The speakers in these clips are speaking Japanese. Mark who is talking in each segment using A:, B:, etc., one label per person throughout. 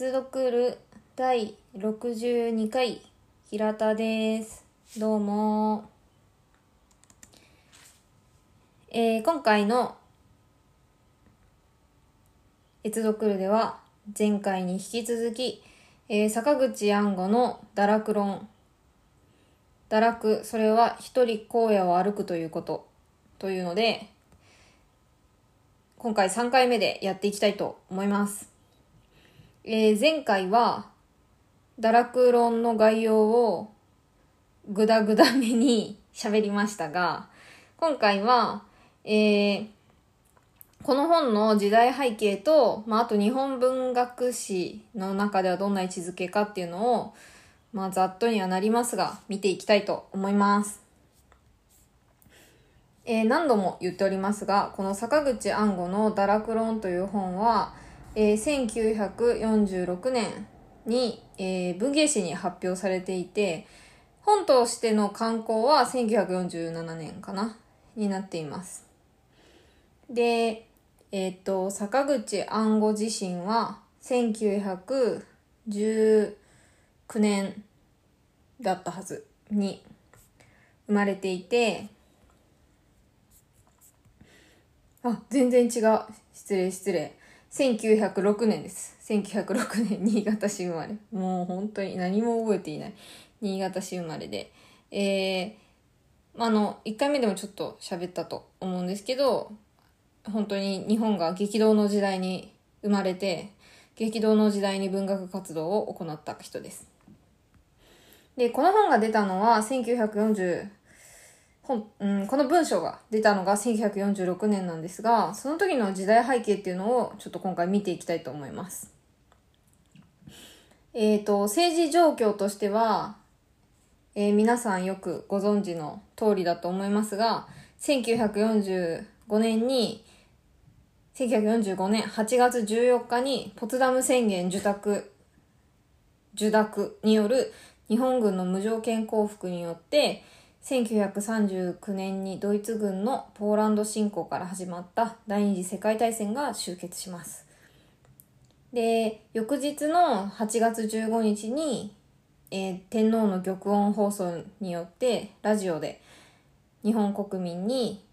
A: 越読る第62回平田です。どうも。えー、今回の越読るでは前回に引き続き、えー、坂口安吾の堕落論。堕落それは一人荒野を歩くということ。というので今回3回目でやっていきたいと思います。えー、前回は、堕落論の概要をぐだぐだめに 喋りましたが、今回は、えー、この本の時代背景と、まあ、あと日本文学史の中ではどんな位置づけかっていうのを、まあ、ざっとにはなりますが、見ていきたいと思います。えー、何度も言っておりますが、この坂口安吾の堕落論という本は、えー、1946年に、えー、文芸誌に発表されていて、本としての刊行は1947年かなになっています。で、えっ、と、坂口安吾自身は1919年だったはずに生まれていて、あ、全然違う。失礼失礼。1906年です。1906年、新潟市生まれ。もう本当に何も覚えていない。新潟市生まれで。えー、あの、1回目でもちょっと喋ったと思うんですけど、本当に日本が激動の時代に生まれて、激動の時代に文学活動を行った人です。で、この本が出たのは1940、本、うん、この文章が出たのが1946年なんですが、その時の時代背景っていうのをちょっと今回見ていきたいと思います。えっ、ー、と、政治状況としては、えー、皆さんよくご存知の通りだと思いますが、1945年に、1945年8月14日にポツダム宣言受託、受諾による日本軍の無条件降伏によって、1939年にドイツ軍のポーランド侵攻から始まった第二次世界大戦が終結します。で、翌日の8月15日に、えー、天皇の玉音放送によってラジオで日本国民に、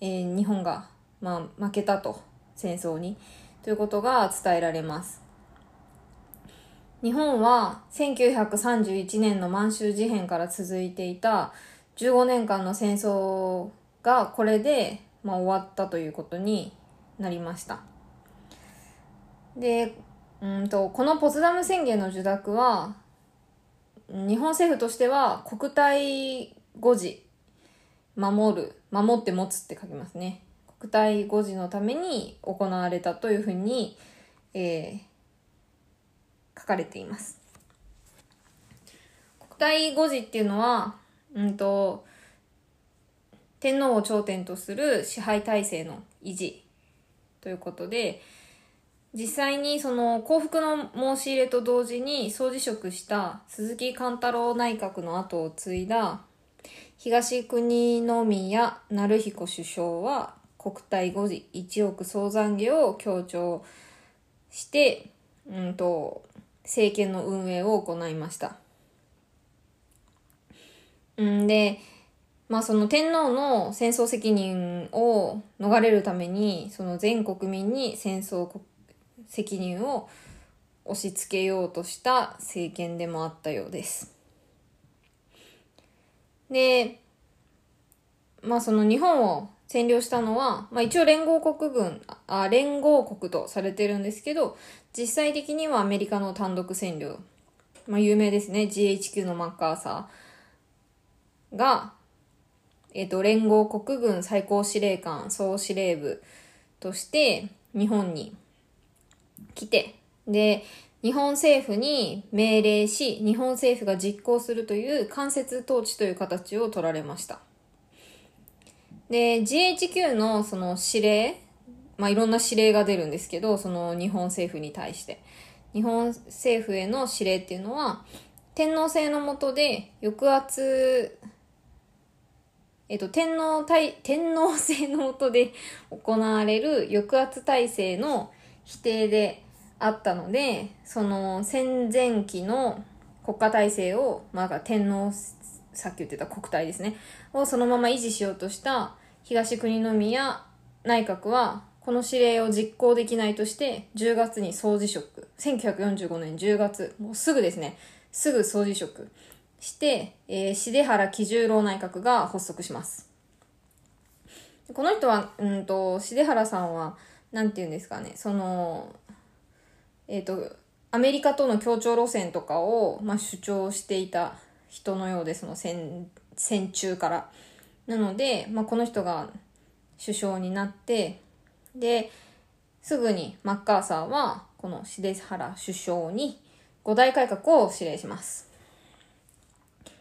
A: えー、日本が、まあ、負けたと戦争にということが伝えられます。日本は1931年の満州事変から続いていた15年間の戦争がこれで、まあ、終わったということになりました。で、うんと、このポツダム宣言の受諾は、日本政府としては国体誤字、守る、守って持つって書きますね。国体誤字のために行われたというふうに、えー、書かれています。国体誤字っていうのは、うんと、天皇を頂点とする支配体制の維持ということで、実際にその幸福の申し入れと同時に総辞職した鈴木貫太郎内閣の後を継いだ東国宮成彦首相は国体5時1億総残業を強調して、うんと、政権の運営を行いました。んで、まあその天皇の戦争責任を逃れるために、その全国民に戦争責任を押し付けようとした政権でもあったようです。で、まあその日本を占領したのは、まあ一応連合国軍、あ、連合国とされてるんですけど、実際的にはアメリカの単独占領。まあ有名ですね。GHQ のマッカーサーが、えっ、ー、と、連合国軍最高司令官総司令部として日本に来て、で、日本政府に命令し、日本政府が実行するという間接統治という形を取られました。で、GHQ のその指令、まあ、いろんな指令が出るんですけど、その日本政府に対して。日本政府への指令っていうのは、天皇制の下で抑圧、えっと、天皇体、天皇制の下で行われる抑圧体制の否定であったので、その戦前期の国家体制を、まあ、天皇、さっき言ってた国体ですね、をそのまま維持しようとした東国宮内閣は、この指令を実行できないとして、10月に総辞職。1945年10月、もうすぐですね、すぐ総辞職して、えー、重原喜十郎内閣が発足します。この人は、うんと、重原さんは、なんて言うんですかね、その、えっ、ー、と、アメリカとの協調路線とかを、まあ、主張していた人のようで、その戦、戦中から。なので、まあ、この人が首相になって、で、すぐにマッカーサーは、この重原首相に五大改革を指令します。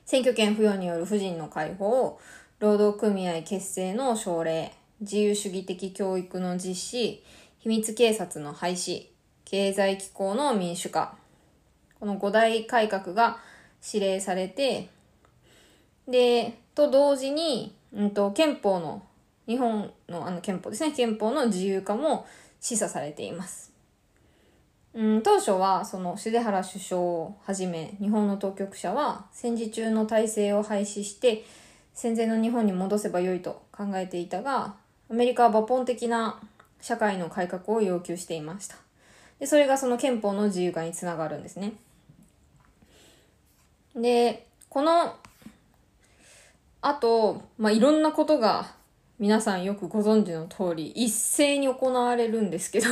A: 選挙権付与による婦人の解放、労働組合結成の奨励、自由主義的教育の実施、秘密警察の廃止、経済機構の民主化。この五大改革が指令されて、で、と同時に、うんと、憲法の、日本のあの憲法ですね、憲法の自由化も示唆されています。うん、当初は、その、重原首相をはじめ、日本の当局者は、戦時中の体制を廃止して、戦前の日本に戻せばよいと考えていたが、アメリカは抜本的な社会の改革を要求していました。で、それがその憲法の自由化につながるんですね。で、この、あと、まあ、いろんなことが皆さんよくご存知の通り、一斉に行われるんですけど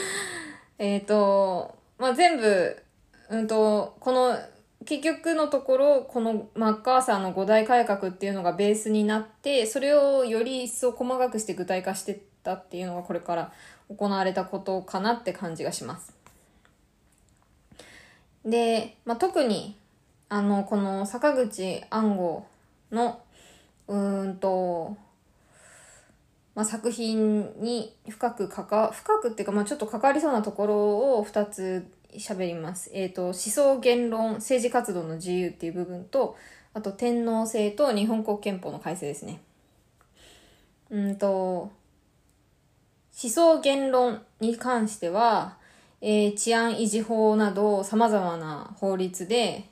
A: えっと、まあ、全部、うんと、この結局のところ、このマッカーサーの五大改革っていうのがベースになって、それをより一層細かくして具体化してったっていうのがこれから行われたことかなって感じがします。で、まあ、特に、あの、この坂口安吾の、うんと、まあ、作品に深くかか、深くっていうか、まあ、ちょっと関わりそうなところを2つ喋ります。えっ、ー、と、思想言論、政治活動の自由っていう部分と、あと天皇制と日本国憲法の改正ですね。うんと、思想言論に関しては、えー、治安維持法など様々な法律で、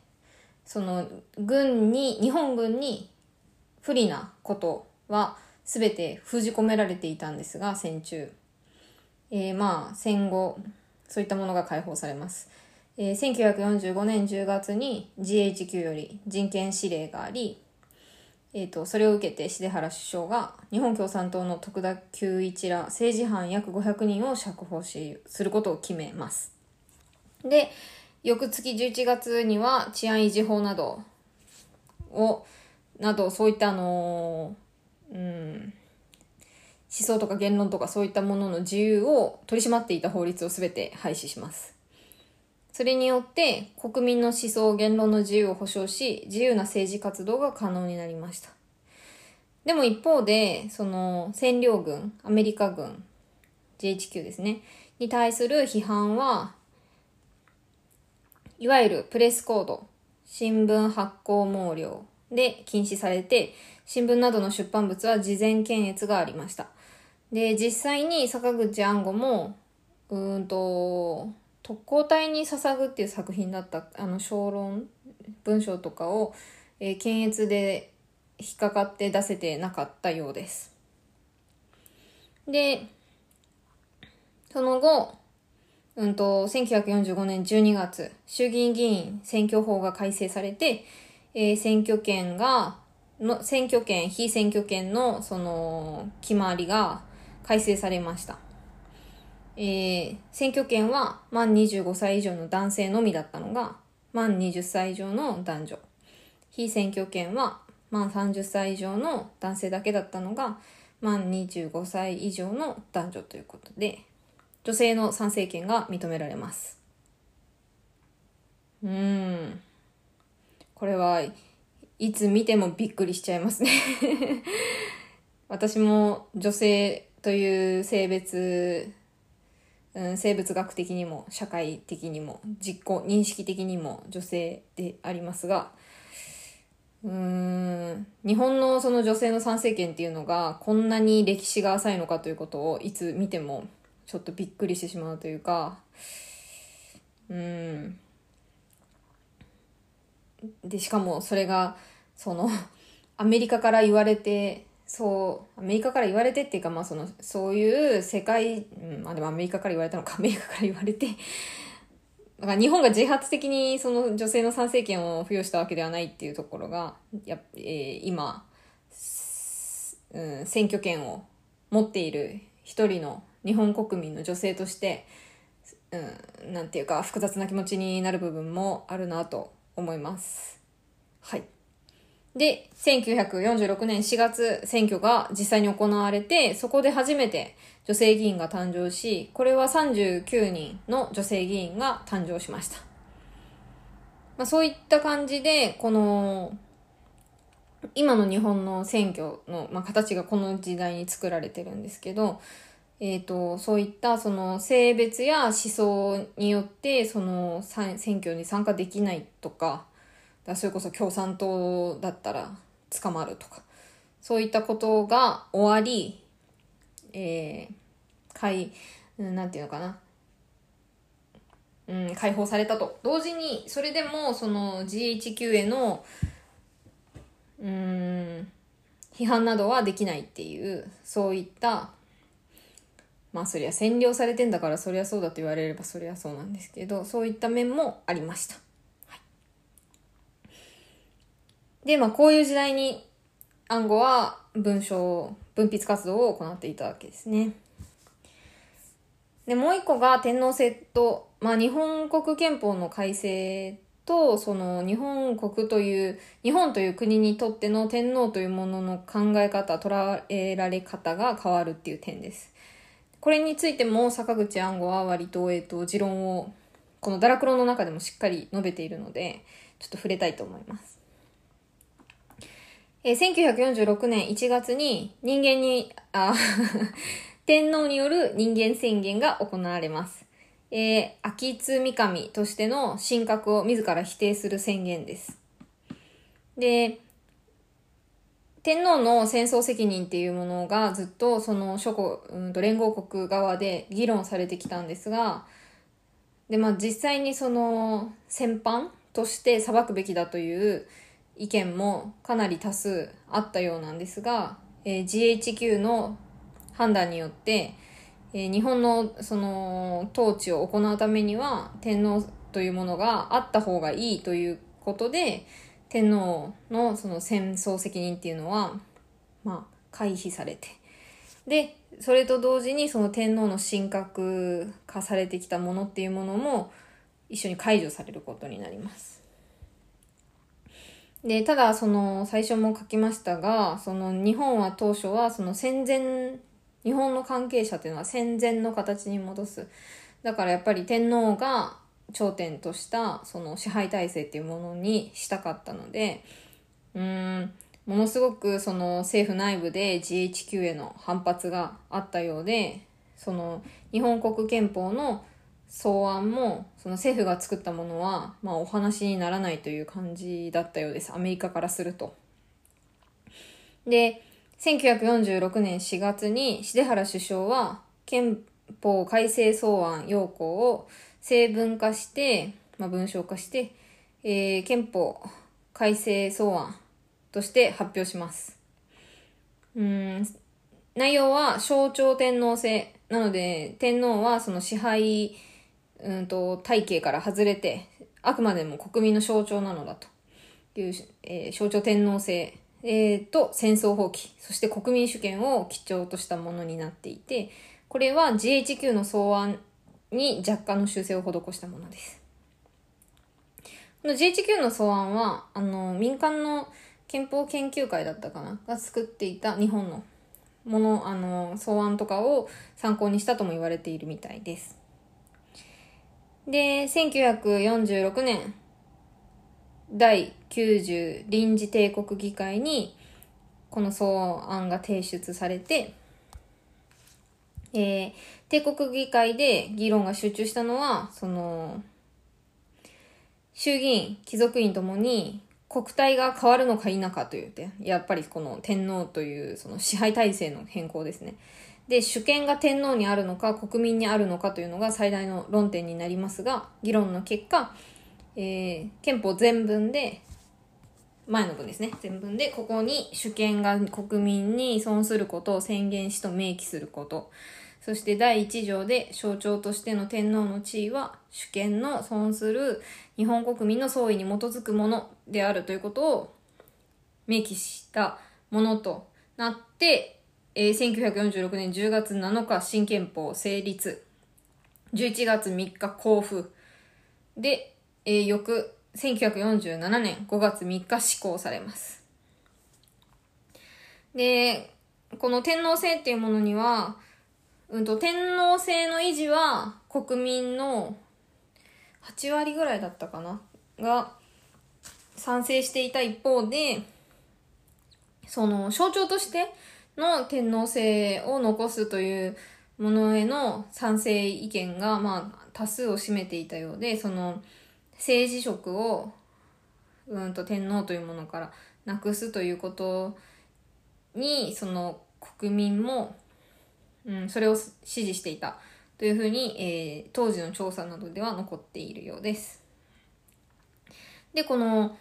A: その、軍に、日本軍に不利なことは全て封じ込められていたんですが、戦中。えー、まあ、戦後、そういったものが解放されます。えー、1945年10月に GHQ より人権指令があり、えーと、それを受けて重原首相が日本共産党の徳田久一ら政治犯約500人を釈放しすることを決めます。で、翌月11月には治安維持法などを、などそういったあのー、うん、思想とか言論とかそういったものの自由を取り締まっていた法律を全て廃止します。それによって国民の思想、言論の自由を保障し、自由な政治活動が可能になりました。でも一方で、その占領軍、アメリカ軍、GHQ ですね、に対する批判は、いわゆるプレスコード、新聞発行毛量で禁止されて、新聞などの出版物は事前検閲がありました。で、実際に坂口安吾も、うんと、特攻隊に捧ぐっていう作品だった、あの、小論、文章とかを、えー、検閲で引っかかって出せてなかったようです。で、その後、うんと、1945年12月、衆議院議員選挙法が改正されて、えー、選挙権が、の、選挙権、非選挙権の、その、決まりが、改正されました。えー、選挙権は満25歳以上の男性のみだったのが、満20歳以上の男女。非選挙権は満30歳以上の男性だけだったのが、満25歳以上の男女ということで、女性の参政権が認められます。うん。これはいつ見てもびっくりしちゃいますね 私も女性という性別、うん、生物学的にも社会的にも実行認識的にも女性でありますがうーん日本のその女性の参政権っていうのがこんなに歴史が浅いのかということをいつ見てもちょっとびっくりしてしまうというかうん。でしかもそれがその アメリカから言われてそうアメリカから言われてっていうかまあそのそういう世界、うん、あでもアメリカから言われたのか アメリカから言われてだから日本が自発的にその女性の参政権を付与したわけではないっていうところがや、えー、今、うん、選挙権を持っている一人の日本国民の女性として、うん、なんていうか複雑な気持ちになる部分もあるなと思います。はい。で、1946年4月選挙が実際に行われて、そこで初めて女性議員が誕生し、これは39人の女性議員が誕生しました。まあ、そういった感じで、この、今の日本の選挙の、まあ、形がこの時代に作られてるんですけど、えっ、ー、と、そういったその性別や思想によってその選挙に参加できないとか、だそれこそ共産党だったら捕まるとか、そういったことが終わり、えー、解、なんていうのかな、うん、解放されたと。同時に、それでも、その GHQ への、うん、批判などはできないっていう、そういった、まあそりゃ占領されてんだからそりゃそうだと言われればそりゃそうなんですけど、そういった面もありました。はい、で、まあこういう時代に暗号は文章、文筆活動を行っていたわけですね。で、もう一個が天皇制と、まあ日本国憲法の改正と、その日本国という、日本という国にとっての天皇というものの考え方、捉えられ方が変わるっていう点です。これについても坂口安吾は割と、えっと、持論を、このダラクロの中でもしっかり述べているので、ちょっと触れたいと思います。えー、1946年1月に人間に、あ 天皇による人間宣言が行われます。えー、秋津三上としての神格を自ら否定する宣言です。で、天皇の戦争責任っていうものがずっとその諸国、うんと連合国側で議論されてきたんですが、で、まあ実際にその戦犯として裁くべきだという意見もかなり多数あったようなんですが、えー、GHQ の判断によって、えー、日本のその統治を行うためには天皇というものがあった方がいいということで、天皇のその戦争責任っていうのは、まあ、回避されて。で、それと同時にその天皇の神格化されてきたものっていうものも一緒に解除されることになります。で、ただその最初も書きましたが、その日本は当初はその戦前、日本の関係者っていうのは戦前の形に戻す。だからやっぱり天皇が頂点としたその支配体制っていうものにしたかったので、うん、ものすごくその政府内部で GHQ への反発があったようで、その日本国憲法の草案もその政府が作ったものは、まあ、お話にならないという感じだったようです。アメリカからすると。で、1946年4月に重原首相は憲法改正草案要項を成文化して、まあ、文章化して、えー、憲法改正草案として発表します。うん、内容は象徴天皇制。なので、天皇はその支配、うんと、体系から外れて、あくまでも国民の象徴なのだという、えー、象徴天皇制、えー、と戦争放棄、そして国民主権を基調としたものになっていて、これは GHQ の草案に若干の修正を施したものです。この GHQ の草案は、あの、民間の憲法研究会だったかなが作っていた日本のもの、あの、草案とかを参考にしたとも言われているみたいです。で、1946年、第90臨時帝国議会に、この草案が提出されて、えー、帝国議会で議論が集中したのは、その、衆議院、貴族院ともに国体が変わるのか否かという点、やっぱりこの天皇というその支配体制の変更ですね。で、主権が天皇にあるのか、国民にあるのかというのが最大の論点になりますが、議論の結果、えー、憲法全文で、前の文ですね。全文で、ここに主権が国民に依存することを宣言しと明記すること。そして第一条で象徴としての天皇の地位は主権の損する日本国民の総意に基づくものであるということを明記したものとなって、えー、1946年10月7日新憲法成立。11月3日交付。で、えー、翌1947年5月3日施行されます。で、この天皇制っていうものには、うんと、天皇制の維持は国民の8割ぐらいだったかな？が賛成していた一方で、その象徴としての天皇制を残すというものへの賛成意見が、まあ、多数を占めていたようで、その政治職を、うんと天皇というものからなくすということに、その国民も、うん、それを支持していたというふうに、えー、当時の調査などでは残っているようです。で、この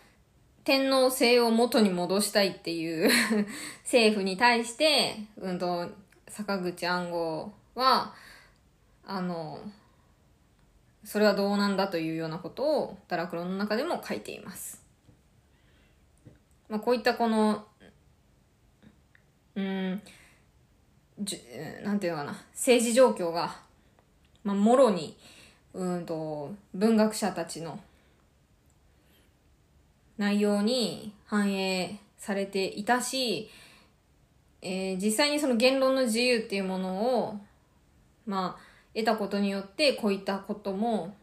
A: 天皇制を元に戻したいっていう 政府に対して、うんと、坂口安吾は、あの、それはどうなんだというようなことを、ダラクロの中でも書いています。まあ、こういったこの、うん、じなんていうのかな、政治状況が、まあ、もろに、うんと、文学者たちの内容に反映されていたし、えー、実際にその言論の自由っていうものを、まあ、得たことによって、こういったことも、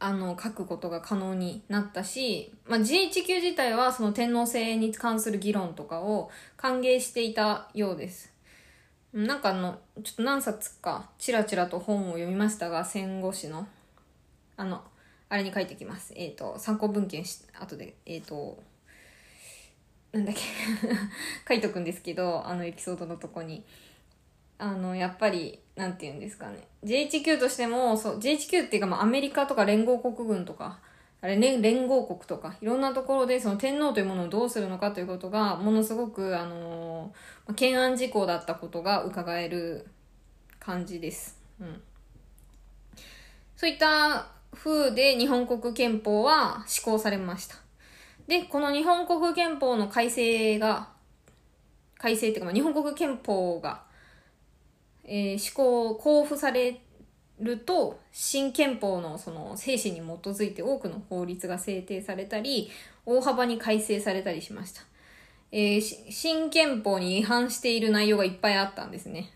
A: あの、書くことが可能になったし、まあ、GHQ 自体はその天皇制に関する議論とかを歓迎していたようです。なんかあの、ちょっと何冊か、ちらちらと本を読みましたが、戦後史の、あの、あれに書いてきます。えっ、ー、と、参考文献し、後で、えっ、ー、と、なんだっけ 書いとくんですけど、あのエピソードのとこに。あの、やっぱり、なんて言うんですかね。JHQ としても、そう、JHQ っていうか、まあ、アメリカとか連合国軍とか、あれ、ね、連合国とか、いろんなところで、その天皇というものをどうするのかということが、ものすごく、あのー、懸案事項だったことが伺える感じです。うん。そういった風で日本国憲法は施行されました。で、この日本国憲法の改正が、改正っていうか、日本国憲法が、えー、施行、交付されると、新憲法のその精神に基づいて多くの法律が制定されたり、大幅に改正されたりしました。えー、新憲法に違反している内容がいっぱいあったんですね。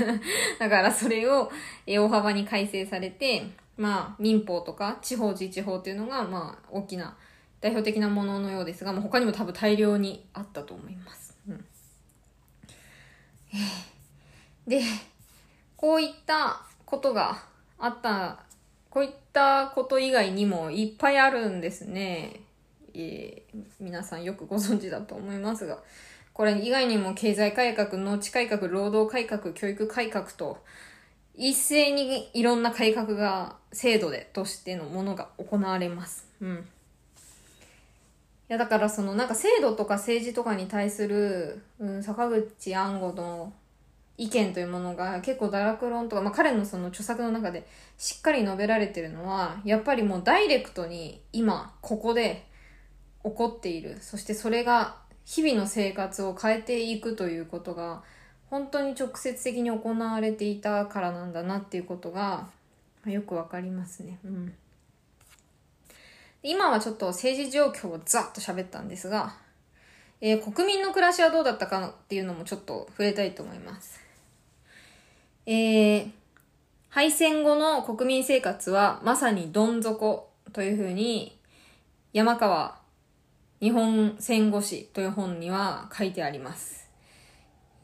A: だからそれを、大幅に改正されて、まあ、民法とか地方自治法っていうのが、まあ、大きな代表的なもののようですが、まあ、他にも多分大量にあったと思います。うん、で、こういったことがあった、こういったこと以外にもいっぱいあるんですね。えー、皆さんよくご存知だと思いますが、これ以外にも経済改革、農地改革、労働改革、教育改革と、一斉にいろんな改革が制度でとしてのものが行われます。うん。いやだからそのなんか制度とか政治とかに対する、うん、坂口安吾の意見というものが結構堕落論とか、まあ、彼のその著作の中でしっかり述べられてるのはやっぱりもうダイレクトに今ここで起こっているそしてそれが日々の生活を変えていくということが本当に直接的に行われていたからなんだなっていうことがよくわかりますね。うん。今はちょっと政治状況をざっと喋ったんですが、えー、国民の暮らしはどうだったかっていうのもちょっと触れたいと思います。えー、敗戦後の国民生活はまさにどん底というふうに山川日本戦後史という本には書いてあります。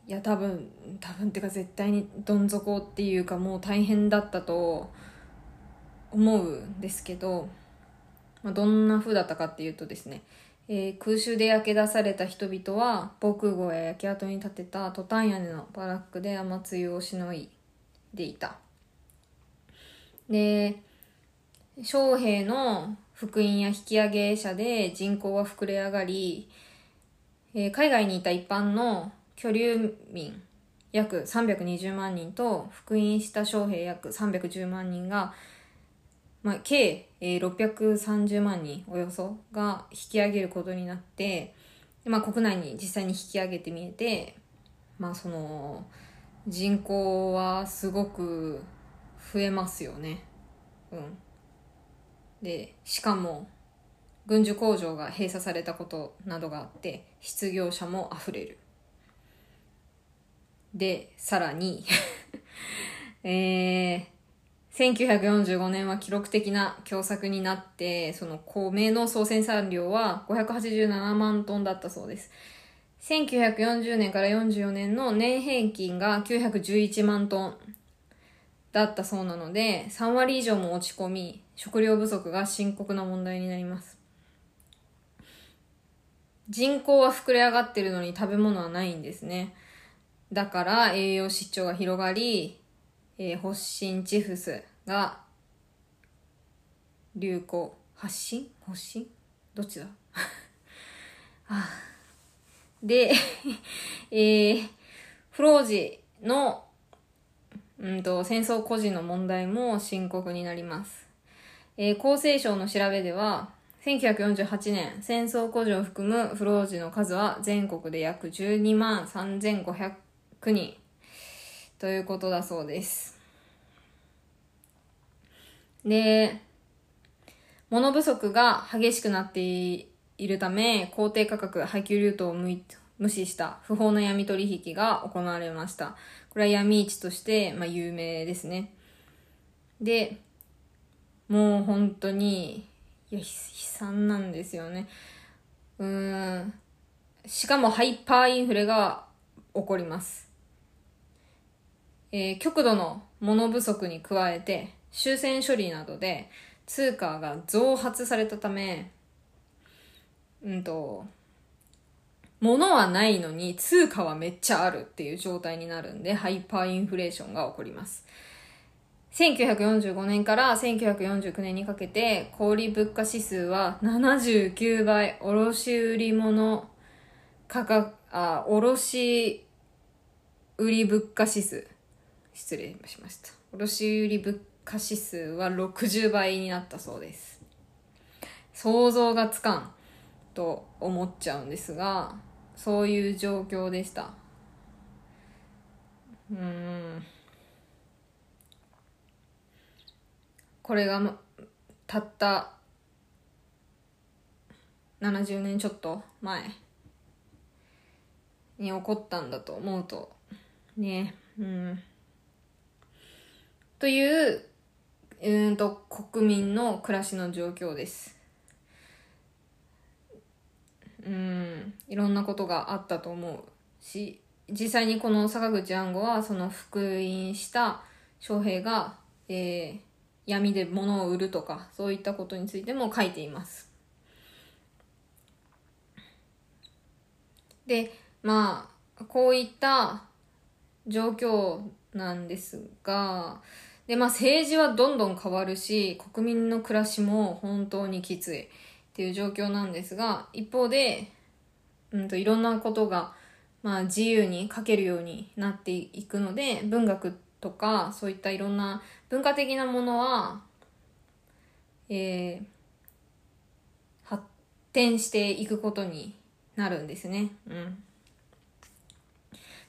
A: いや多分多分ってか絶対にどん底っていうかもう大変だったと思うんですけど、まあ、どんな風だったかっていうとですね、えー空襲で焼け出された人々は防空壕や焼け跡に建てたトタン屋根のバラックで雨露をしのいでいた。で将兵の復員や引き上げ者で人口は膨れ上がり、えー海外にいた一般の居留民約320万人と復員した将兵約310万人が、まあ、計、えー630万人およそが引き上げることになって、まあ、国内に実際に引き上げてみえて、まあ、その人口はすごく増えますよね。うん、でしかも軍需工場が閉鎖されたことなどがあって失業者もあふれる。でさらに えー、1945年は記録的な凶作になってその米の総生産量は587万トンだったそうです。1940年から44年の年平均が911万トンだったそうなので3割以上も落ち込み食料不足が深刻な問題になります。人口は膨れ上がってるのに食べ物はないんですね。だから栄養失調が広がり、えー発疹チフスが流行発疹発疹どっちだ？あで、えー、フロージの、うんと、戦争孤児の問題も深刻になります。えー厚生省の調べでは、1948年、戦争孤児を含む不老児の数は全国で約12万3500人ということだそうです。で、物不足が激しくなっているため、高低価格、配給ルートを無視した不法な闇取引が行われました。これは闇市として、まあ、有名ですね。で、もう本当に、いや、悲惨なんですよね。うん。しかもハイパーインフレが起こります。えー極度の物不足に加えて、終戦処理などで通貨が増発されたため、うんと、物はないのに通貨はめっちゃあるっていう状態になるんで、ハイパーインフレーションが起こります。1945年から1949年にかけて小売物価指数は79倍卸売物価格あ卸売物価指数失礼しました卸売物価指数は60倍になったそうです。想像がつかんと思っちゃうんですがそういう状況でした。うん。これがまたった70年ちょっと前に起こったんだと思うとね。うん。といううんと国民の暮らしの状況です。うんいろんなことがあったと思うし実際にこの坂口安吾はその復員した将兵が、えー闇で物を売るとかそういったことについても書いています。でまあこういった状況なんですがで、まあ、政治はどんどん変わるし国民の暮らしも本当にきついっていう状況なんですが一方で、うん、といろんなことが、まあ、自由に書けるようになっていくので文学とかそういったいろんな文化的なものは、えー発展していくことになるんですね。うん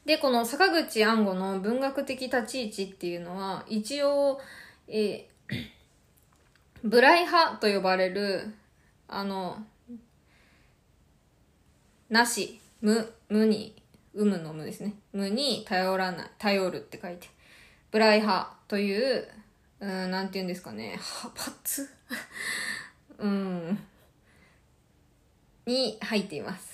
A: で、この坂口安吾の文学的立ち位置っていうのは、一応、えーブライ派と呼ばれる、あの、なし、無、無に、有無の無ですね。無に頼らない、頼るって書いて。ブライ派という、うん、なんて言うんですかね、派閥？うん、に入っています。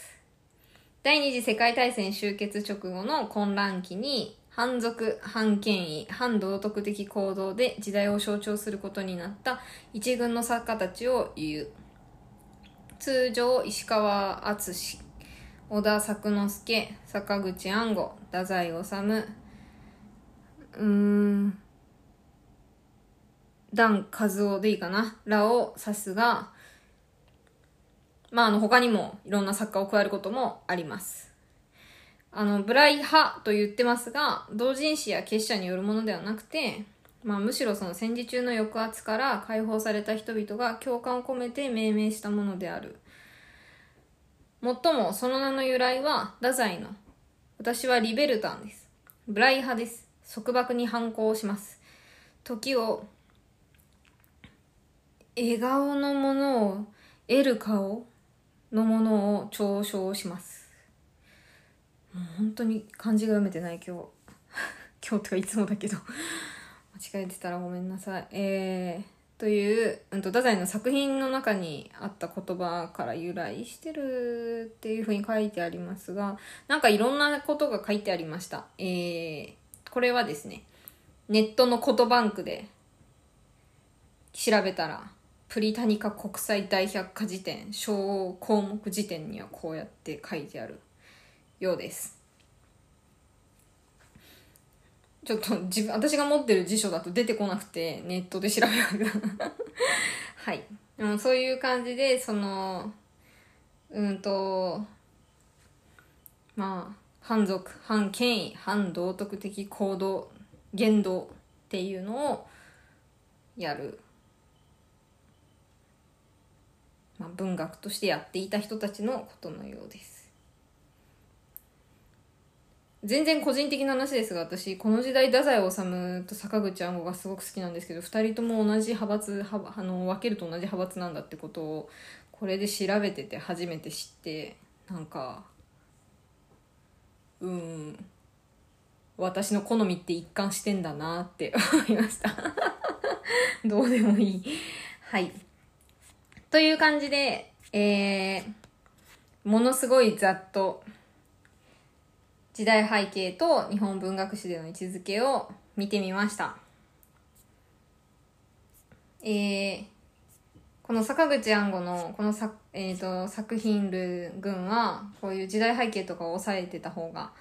A: 第二次世界大戦終結直後の混乱期に反族、反権威、反道徳的行動で時代を象徴することになった一軍の作家たちを言う。通常石川敦小田作之助坂口安吾太宰治。うーん。段和夫でいいかな。らを指すがまああの他にもいろんな作家を加えることもあります。あのブライ派と言ってますが同人誌や結社によるものではなくてまあ、むしろその戦時中の抑圧から解放された人々が共感を込めて命名したものである。もっともその名の由来は太宰の私はリベルタンです。ブライ派です。束縛に反抗します。時を笑顔のものを得る顔のものを嘲笑しますもう本当に漢字が読めてない今日 今日とかいつもだけど間違えてたらごめんなさい。えー、という、うんと、太宰の作品の中にあった言葉から由来してるっていうふうに書いてありますが、なんかいろんなことが書いてありました。えー、これはですね、ネットの言葉バンクで調べたら、プリタニカ国際大百科事典小項目辞典にはこうやって書いてあるようです。ちょっと自分、私が持ってる辞書だと出てこなくて、ネットで調べました。はい。でもそういう感じで、その、うんと、まあ、反族、反権威、反道徳的行動、言動っていうのをやる。まあ、文学としてやっていた人たちのことのようです。全然個人的な話ですが私この時代太宰治と坂口安吾がすごく好きなんですけど2人とも同じ派閥あの分けると同じ派閥なんだってことをこれで調べてて初めて知ってなんかうん私の好みって一貫してんだなって思いました。どうでもいい。はい。という感じでえー、ものすごいざっと時代背景と日本文学史での位置づけを見てみました。えー、この坂口安吾のこのさ、えーと、作品る群はこういう時代背景とかを抑えてた方が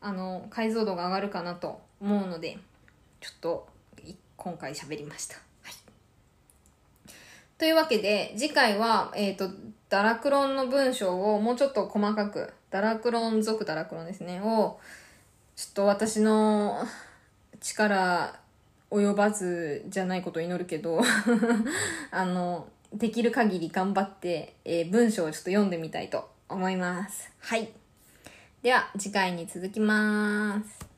A: あの解像度が上がるかなと思うのでちょっと今回喋りました。というわけで次回は、えーと、ダラクロンの文章をもうちょっと細かくダラクロン族ダラクロンですね、を、ちょっと私の力及ばずじゃないことを祈るけど あの、できる限り頑張って、えー、文章をちょっと読んでみたいと思います。はい。では、次回に続きます。